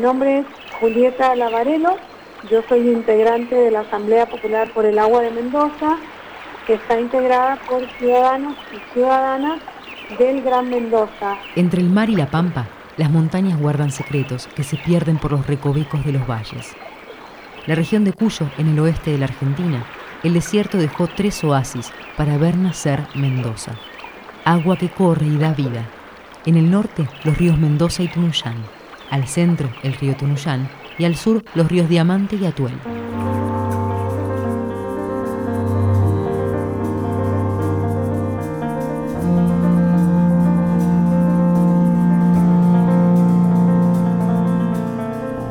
nombre es Julieta Lavarelo, yo soy integrante de la Asamblea Popular por el Agua de Mendoza, que está integrada por ciudadanos y ciudadanas del Gran Mendoza. Entre el mar y la pampa, las montañas guardan secretos que se pierden por los recovecos de los valles. La región de Cuyo, en el oeste de la Argentina, el desierto dejó tres oasis para ver nacer Mendoza. Agua que corre y da vida. En el norte, los ríos Mendoza y Tunuyán. Al centro, el río Tunuyán. Y al sur, los ríos Diamante y Atuel.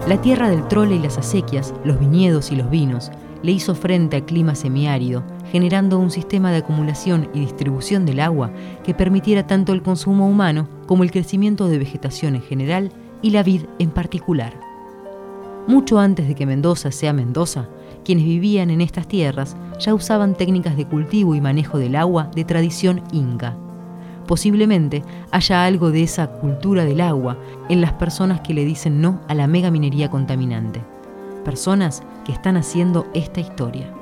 La tierra del trole y las acequias, los viñedos y los vinos, le hizo frente al clima semiárido, generando un sistema de acumulación y distribución del agua que permitiera tanto el consumo humano como el crecimiento de vegetación en general y la vid en particular. Mucho antes de que Mendoza sea Mendoza, quienes vivían en estas tierras ya usaban técnicas de cultivo y manejo del agua de tradición inca. Posiblemente haya algo de esa cultura del agua en las personas que le dicen no a la mega minería contaminante. Personas que están haciendo esta historia.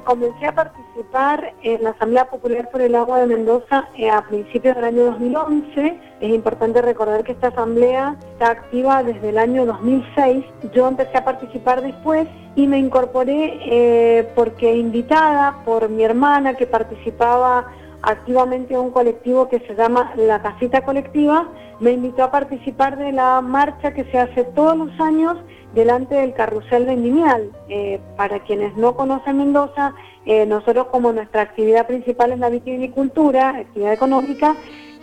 En la Asamblea Popular por el Agua de Mendoza eh, a principios del año 2011. Es importante recordar que esta asamblea está activa desde el año 2006. Yo empecé a participar después y me incorporé eh, porque invitada por mi hermana que participaba activamente en un colectivo que se llama La Casita Colectiva, me invitó a participar de la marcha que se hace todos los años delante del carrusel vendimial. Eh, para quienes no conocen Mendoza, eh, nosotros como nuestra actividad principal es la vitivinicultura, actividad económica,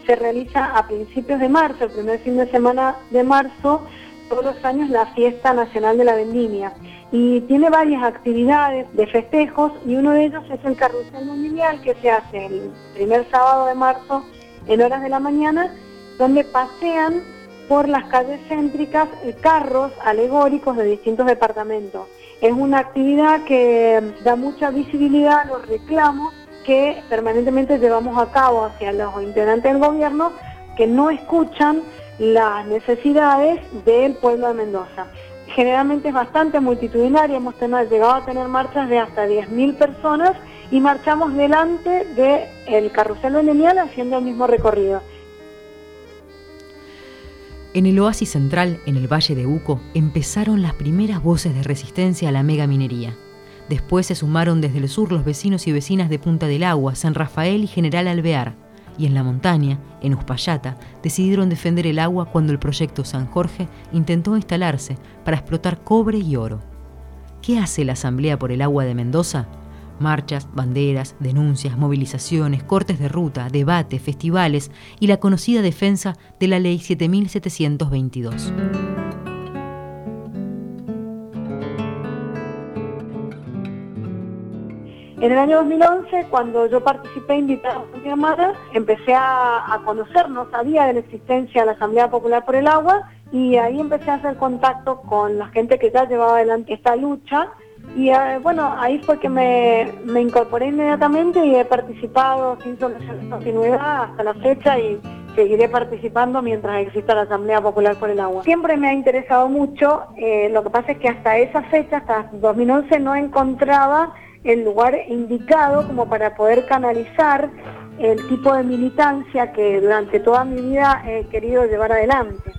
se realiza a principios de marzo, el primer fin de semana de marzo, todos los años la fiesta nacional de la vendimia. Y tiene varias actividades de festejos y uno de ellos es el carrusel mundial que se hace el primer sábado de marzo en horas de la mañana, donde pasean por las calles céntricas carros alegóricos de distintos departamentos. Es una actividad que da mucha visibilidad a los reclamos que permanentemente llevamos a cabo hacia los integrantes del gobierno que no escuchan las necesidades del pueblo de Mendoza. Generalmente es bastante multitudinaria, hemos llegado a tener marchas de hasta 10.000 personas y marchamos delante del carrusel lineal haciendo el mismo recorrido. En el oasis central, en el Valle de Uco, empezaron las primeras voces de resistencia a la mega minería. Después se sumaron desde el sur los vecinos y vecinas de Punta del Agua, San Rafael y General Alvear. Y en la montaña, en Uspallata, decidieron defender el agua cuando el proyecto San Jorge intentó instalarse para explotar cobre y oro. ¿Qué hace la Asamblea por el Agua de Mendoza? Marchas, banderas, denuncias, movilizaciones, cortes de ruta, debates, festivales y la conocida defensa de la Ley 7722. En el año 2011, cuando yo participé invitada por mi hermana, empecé a, conocer, no sabía de la existencia de la Asamblea Popular por el Agua, y ahí empecé a hacer contacto con la gente que ya llevaba adelante esta lucha y eh, bueno, ahí fue que me, incorporé inmediatamente y he participado sin continuidad hasta la fecha y seguiré participando mientras exista la Asamblea Popular por el Agua. Siempre me ha interesado mucho, eh, lo que pasa es que hasta esa fecha, hasta 2011, no encontraba el lugar indicado como para poder canalizar el tipo de militancia que durante toda mi vida he querido llevar adelante.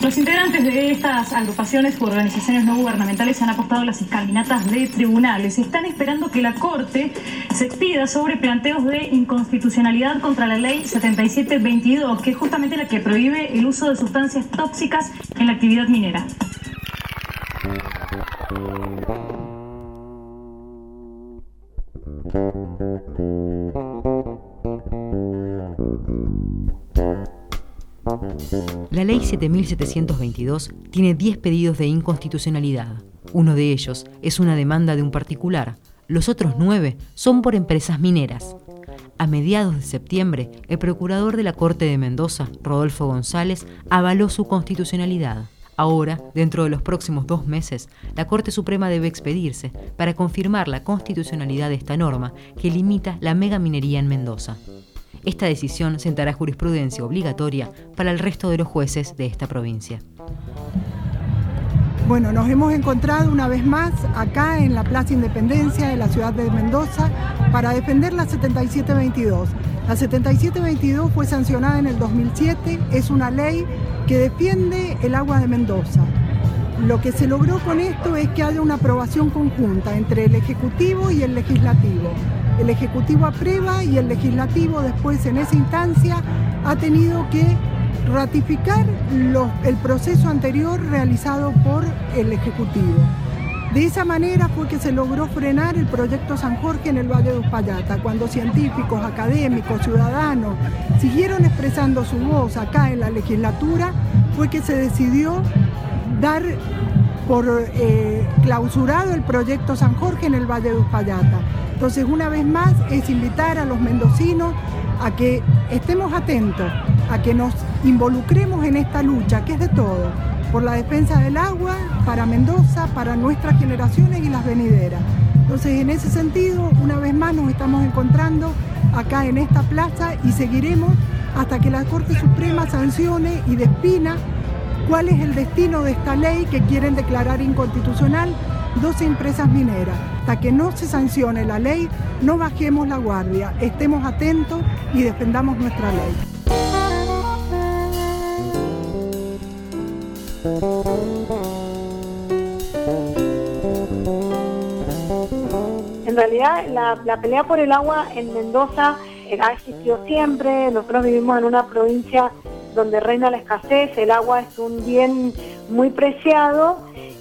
Los integrantes de estas agrupaciones u organizaciones no gubernamentales han apostado las escaminatas de tribunales. Están esperando que la Corte se expida sobre planteos de inconstitucionalidad contra la ley 7722, que es justamente la que prohíbe el uso de sustancias tóxicas en la actividad minera. La ley 7722 tiene 10 pedidos de inconstitucionalidad. Uno de ellos es una demanda de un particular. Los otros 9 son por empresas mineras. A mediados de septiembre, el procurador de la Corte de Mendoza, Rodolfo González, avaló su constitucionalidad. Ahora, dentro de los próximos dos meses, la Corte Suprema debe expedirse para confirmar la constitucionalidad de esta norma que limita la megaminería en Mendoza. Esta decisión sentará jurisprudencia obligatoria para el resto de los jueces de esta provincia. Bueno, nos hemos encontrado una vez más acá en la Plaza Independencia de la ciudad de Mendoza para defender la 7722. La 7722 fue sancionada en el 2007, es una ley que defiende el agua de Mendoza. Lo que se logró con esto es que haya una aprobación conjunta entre el Ejecutivo y el Legislativo. El Ejecutivo aprueba y el Legislativo después en esa instancia ha tenido que ratificar el proceso anterior realizado por el Ejecutivo. De esa manera fue que se logró frenar el proyecto San Jorge en el Valle de Uspallata, cuando científicos, académicos, ciudadanos siguieron expresando su voz acá en la legislatura, fue que se decidió dar por eh, clausurado el proyecto San Jorge en el Valle de Uspallata. Entonces, una vez más, es invitar a los mendocinos a que estemos atentos, a que nos involucremos en esta lucha, que es de todo, por la defensa del agua, para Mendoza, para nuestras generaciones y las venideras. Entonces, en ese sentido, una vez más nos estamos encontrando acá en esta plaza y seguiremos hasta que la Corte Suprema sancione y despina cuál es el destino de esta ley que quieren declarar inconstitucional 12 empresas mineras. Hasta que no se sancione la ley, no bajemos la guardia, estemos atentos y defendamos nuestra ley. La, pelea por el agua en Mendoza ha existido siempre. Nosotros vivimos en una provincia donde reina la escasez, el agua es un bien muy preciado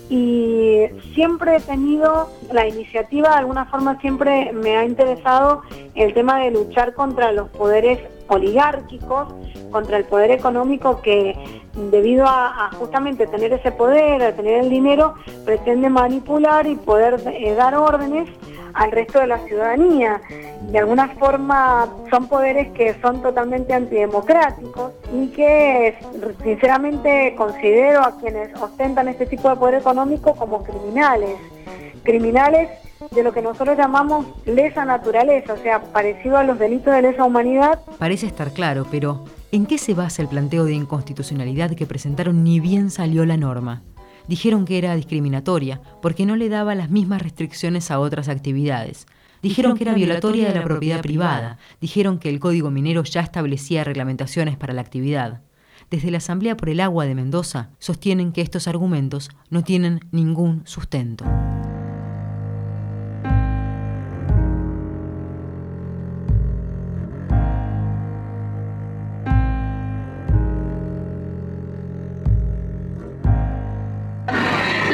y siempre he tenido la iniciativa, de alguna forma siempre me ha interesado el tema de luchar contra los poderes oligárquicos, contra el poder económico que debido a, justamente tener ese poder, a tener el dinero, pretende manipular y poder eh, dar órdenes al resto de la ciudadanía. De alguna forma son poderes que son totalmente antidemocráticos y que sinceramente considero a quienes ostentan este tipo de poder económico como criminales. Criminales de lo que nosotros llamamos lesa naturaleza, o sea, parecido a los delitos de lesa humanidad. Parece estar claro, pero ¿en qué se basa el planteo de inconstitucionalidad que presentaron ni bien salió la norma? Dijeron que era discriminatoria porque no le daba las mismas restricciones a otras actividades. Dijeron que era violatoria de la propiedad privada. Dijeron que el Código Minero ya establecía reglamentaciones para la actividad. Desde la Asamblea por el Agua de Mendoza sostienen que estos argumentos no tienen ningún sustento.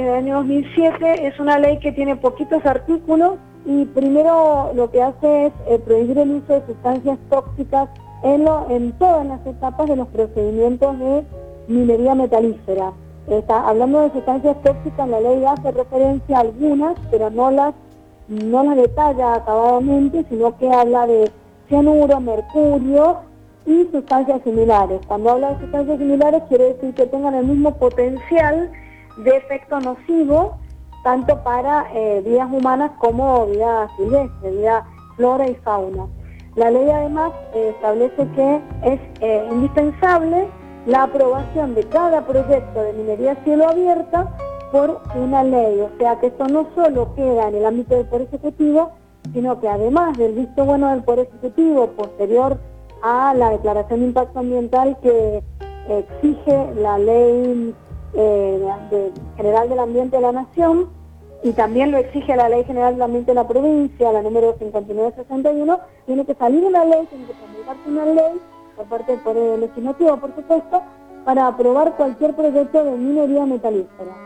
es del año 2007, es una ley que tiene poquitos artículos y primero lo que hace es eh, prohibir el uso de sustancias tóxicas en, en todas las etapas de los procedimientos de minería metalífera. Está, hablando de sustancias tóxicas, la ley hace referencia a algunas, pero no las, no las detalla acabadamente, sino que habla de cianuro, mercurio y sustancias similares. Cuando habla de sustancias similares quiere decir que tengan el mismo potencial de efecto nocivo tanto para eh, vidas humanas como vida silvestre, vida flora y fauna. La ley además eh, establece que es eh, indispensable la aprobación de cada proyecto de minería cielo abierta por una ley, o sea que esto no solo queda en el ámbito del Poder Ejecutivo, sino que además del visto bueno del Poder Ejecutivo posterior a la declaración de impacto ambiental que exige la ley eh, general del ambiente de la nación y también lo exige la ley general del ambiente de la provincia, la número 5961, tiene que salir una ley, tiene que promulgarse una ley por parte del Poder Legislativo, por supuesto, para aprobar cualquier proyecto de minería metalífera.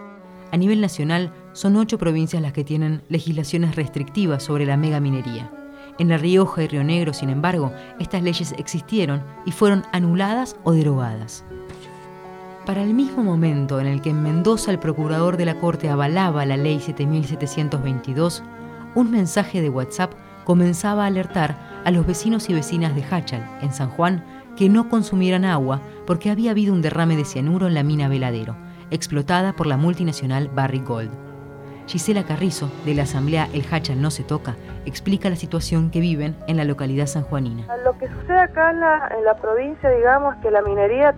A nivel nacional, son ocho provincias las que tienen legislaciones restrictivas sobre la megaminería. En La Rioja y Río Negro, sin embargo, estas leyes existieron y fueron anuladas o derogadas. Para el mismo momento en el que en Mendoza el procurador de la Corte avalaba la ley 7722, un mensaje de WhatsApp comenzaba a alertar a los vecinos y vecinas de Hachal, en San Juan, que no consumieran agua porque había habido un derrame de cianuro en la mina Veladero, explotada por la multinacional Barrick Gold. Gisela Carrizo, de la Asamblea El Hachal No Se Toca, explica la situación que viven en la localidad sanjuanina. Lo que sucede acá en la, provincia, digamos, que la minería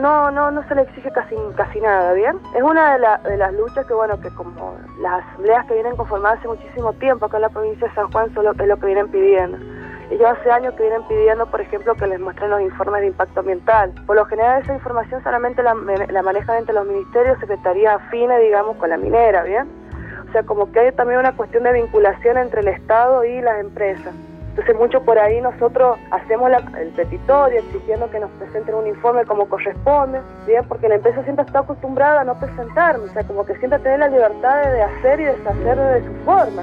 no, no, no se le exige casi, casi nada, ¿bien? Es una de, las luchas que, bueno, que como las asambleas que vienen conformadas hace muchísimo tiempo acá en la provincia de San Juan son es lo que vienen pidiendo. Ellos hace años que vienen pidiendo, por ejemplo, que les muestren los informes de impacto ambiental. Por lo general esa información solamente la, la manejan entre los ministerios, secretarías afines, digamos, con la minera, ¿bien? O sea, como que hay también una cuestión de vinculación entre el Estado y las empresas. Entonces mucho por ahí nosotros hacemos el petitorio exigiendo que nos presenten un informe como corresponde, bien, porque la empresa siempre está acostumbrada a no presentarme, o sea, como que siempre tener la libertad de hacer y deshacer de su forma.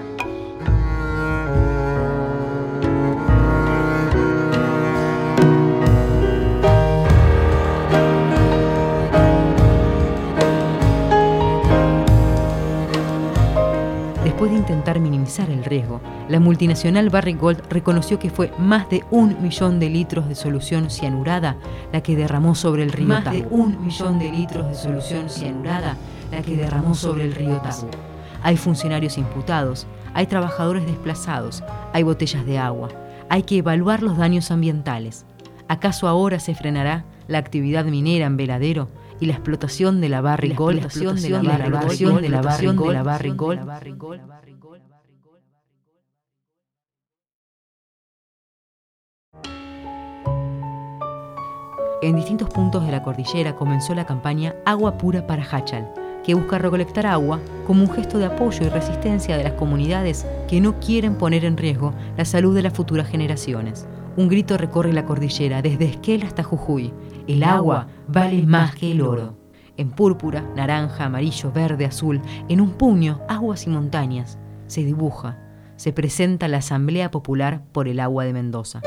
Después de intentar minimizar el riesgo, la multinacional Barrick Gold reconoció que fue más de un millón de litros de solución cianurada la que derramó sobre el río Más de un millón de litros de solución cianurada la que derramó sobre el río Tabú. Hay funcionarios imputados, hay trabajadores desplazados, hay botellas de agua. Hay que evaluar los daños ambientales. ¿Acaso ahora se frenará la actividad minera en Veladero y la explotación de la Barrick Gold, la explotación de la de la Gold, la Barrick Gold. En distintos puntos de la cordillera comenzó la campaña Agua Pura para Hachal, que busca recolectar agua como un gesto de apoyo y resistencia de las comunidades que no quieren poner en riesgo la salud de las futuras generaciones. Un grito recorre la cordillera desde Esquel hasta Jujuy el agua vale más que el oro. En púrpura, naranja, amarillo, verde, azul, en un puño, aguas y montañas, se dibuja, se presenta la Asamblea Popular por el Agua de Mendoza.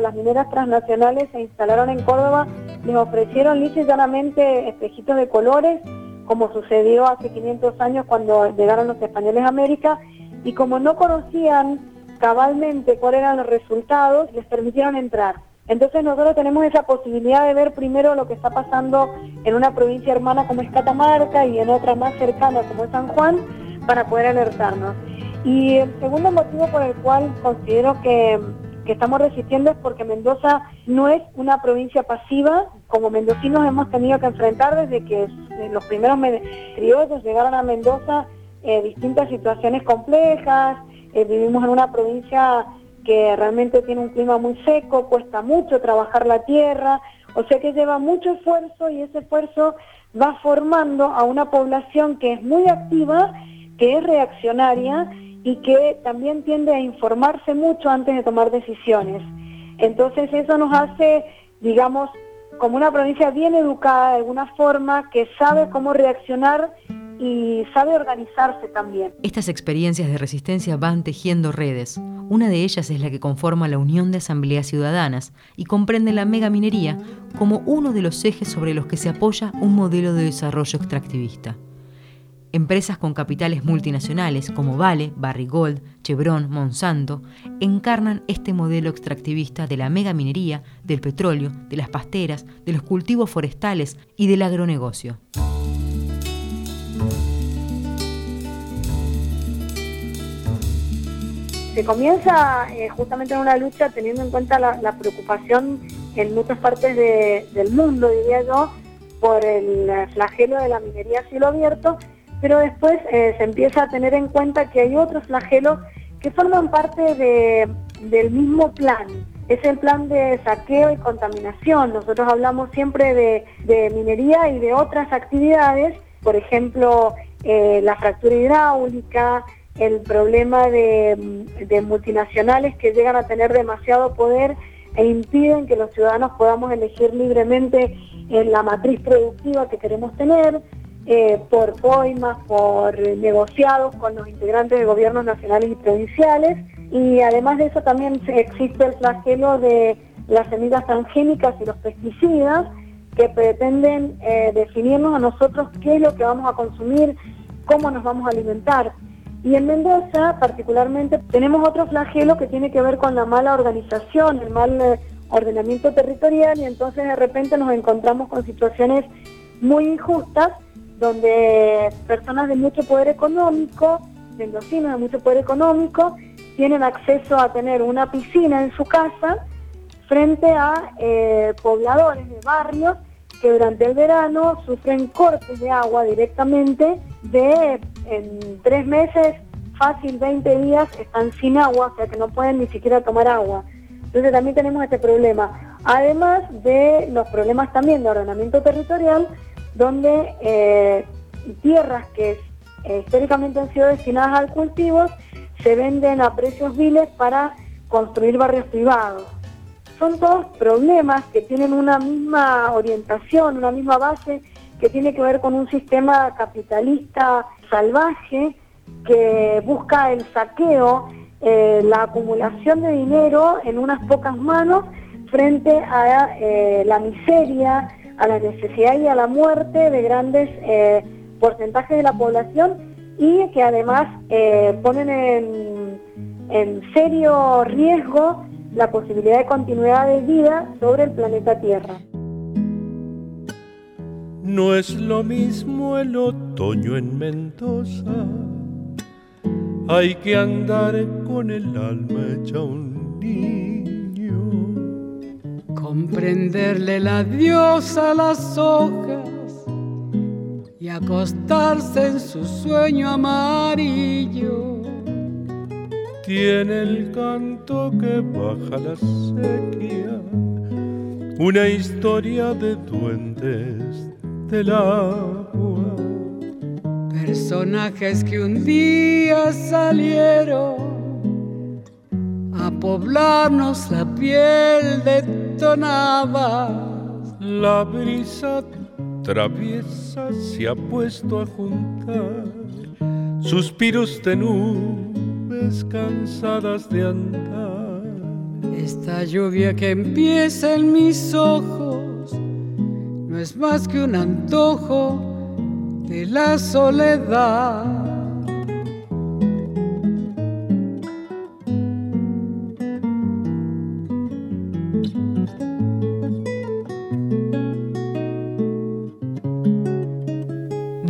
Las mineras transnacionales se instalaron en Córdoba, les ofrecieron lisa llanamente espejitos de colores, como sucedió hace 500 años cuando llegaron los españoles a América, y como no conocían cabalmente cuáles eran los resultados, les permitieron entrar. Entonces nosotros tenemos esa posibilidad de ver primero lo que está pasando en una provincia hermana como es Catamarca y en otra más cercana como es San Juan, para poder alertarnos. Y el segundo motivo por el cual considero que que estamos resistiendo es porque Mendoza no es una provincia pasiva, como mendocinos hemos tenido que enfrentar desde que los primeros criollos llegaron a Mendoza eh, distintas situaciones complejas, eh, vivimos en una provincia que realmente tiene un clima muy seco, cuesta mucho trabajar la tierra, o sea que lleva mucho esfuerzo y ese esfuerzo va formando a una población que es muy activa, que es reaccionaria y que también tiende a informarse mucho antes de tomar decisiones. Entonces eso nos hace, digamos, como una provincia bien educada de alguna forma, que sabe cómo reaccionar y sabe organizarse también. Estas experiencias de resistencia van tejiendo redes. Una de ellas es la que conforma la Unión de Asambleas Ciudadanas y comprende la megaminería como uno de los ejes sobre los que se apoya un modelo de desarrollo extractivista. Empresas con capitales multinacionales como Vale, Barrigold, Chevron, Monsanto encarnan este modelo extractivista de la megaminería, del petróleo, de las pasteras, de los cultivos forestales y del agronegocio. Se comienza eh, justamente en una lucha teniendo en cuenta la, preocupación en muchas partes del mundo, diría yo, por el flagelo de la minería a cielo abierto pero después eh, se empieza a tener en cuenta que hay otros flagelos que forman parte del mismo plan. es el plan de saqueo y contaminación. Nosotros hablamos siempre de, minería y de otras actividades, por ejemplo, eh, la fractura hidráulica, el problema de, de, multinacionales que llegan a tener demasiado poder e impiden que los ciudadanos podamos elegir libremente en la matriz productiva que queremos tener, eh, por poimas, por negociados con los integrantes de gobiernos nacionales y provinciales. Y además de eso también existe el flagelo de las semillas transgénicas y los pesticidas que pretenden eh, definirnos a nosotros qué es lo que vamos a consumir, cómo nos vamos a alimentar. Y en Mendoza particularmente tenemos otro flagelo que tiene que ver con la mala organización, el mal eh, ordenamiento territorial y entonces de repente nos encontramos con situaciones muy injustas donde personas de mucho poder económico, mendocinos de mucho poder económico, tienen acceso a tener una piscina en su casa frente a eh, pobladores de barrios que durante el verano sufren cortes de agua directamente de en tres meses, fácil 20 días, están sin agua, o sea que no pueden ni siquiera tomar agua. Entonces también tenemos este problema. Además de los problemas también de ordenamiento territorial, donde eh, tierras que eh, históricamente han sido destinadas al cultivo se venden a precios viles para construir barrios privados. Son todos problemas que tienen una misma orientación, una misma base, que tiene que ver con un sistema capitalista salvaje que busca el saqueo, eh, la acumulación de dinero en unas pocas manos frente a la miseria, a la necesidad y a la muerte de grandes eh, porcentajes de la población y que además eh, ponen en, en serio riesgo la posibilidad de continuidad de vida sobre el planeta Tierra. No es lo mismo el otoño en Mendoza, hay que andar con el alma hecha un niño comprenderle la diosa a las hojas y acostarse en su sueño amarillo. Tiene el canto que baja la sequía, una historia de duendes del agua. Personajes que un día salieron poblarnos la piel de la brisa traviesa se ha puesto a juntar suspiros de nubes cansadas de andar. Esta lluvia que empieza en mis ojos no es más que un antojo de la soledad.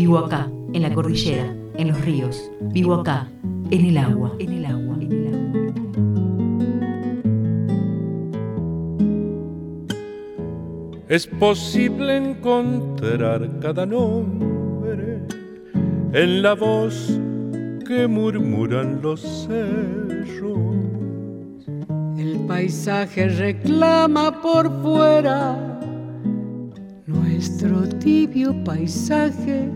Vivo acá, en la cordillera, en los ríos. Vivo acá, en el agua, en el agua, en el agua. Es posible encontrar cada nombre en la voz que murmuran los cerros. El paisaje reclama por fuera nuestro tibio paisaje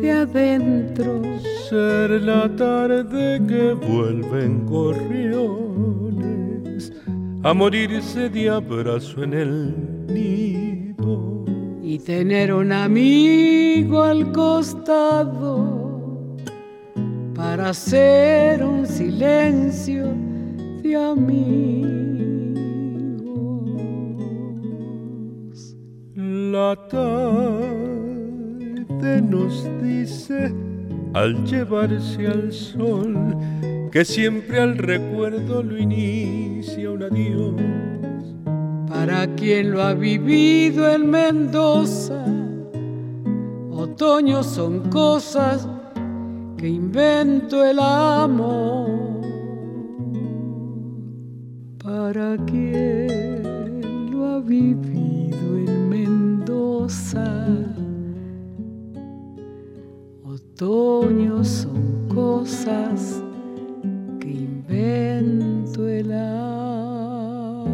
de adentro. Ser la tarde que vuelven gorriones a morirse de abrazo en el nido. Y tener un amigo al costado para hacer un silencio de amigos. La tarde nos dice al llevarse al sol que siempre al recuerdo lo inicia un adiós. Para quien lo ha vivido en Mendoza, otoño son cosas que invento el amor. Para quien lo ha vivido en Mendoza otoños son cosas que invento el amor.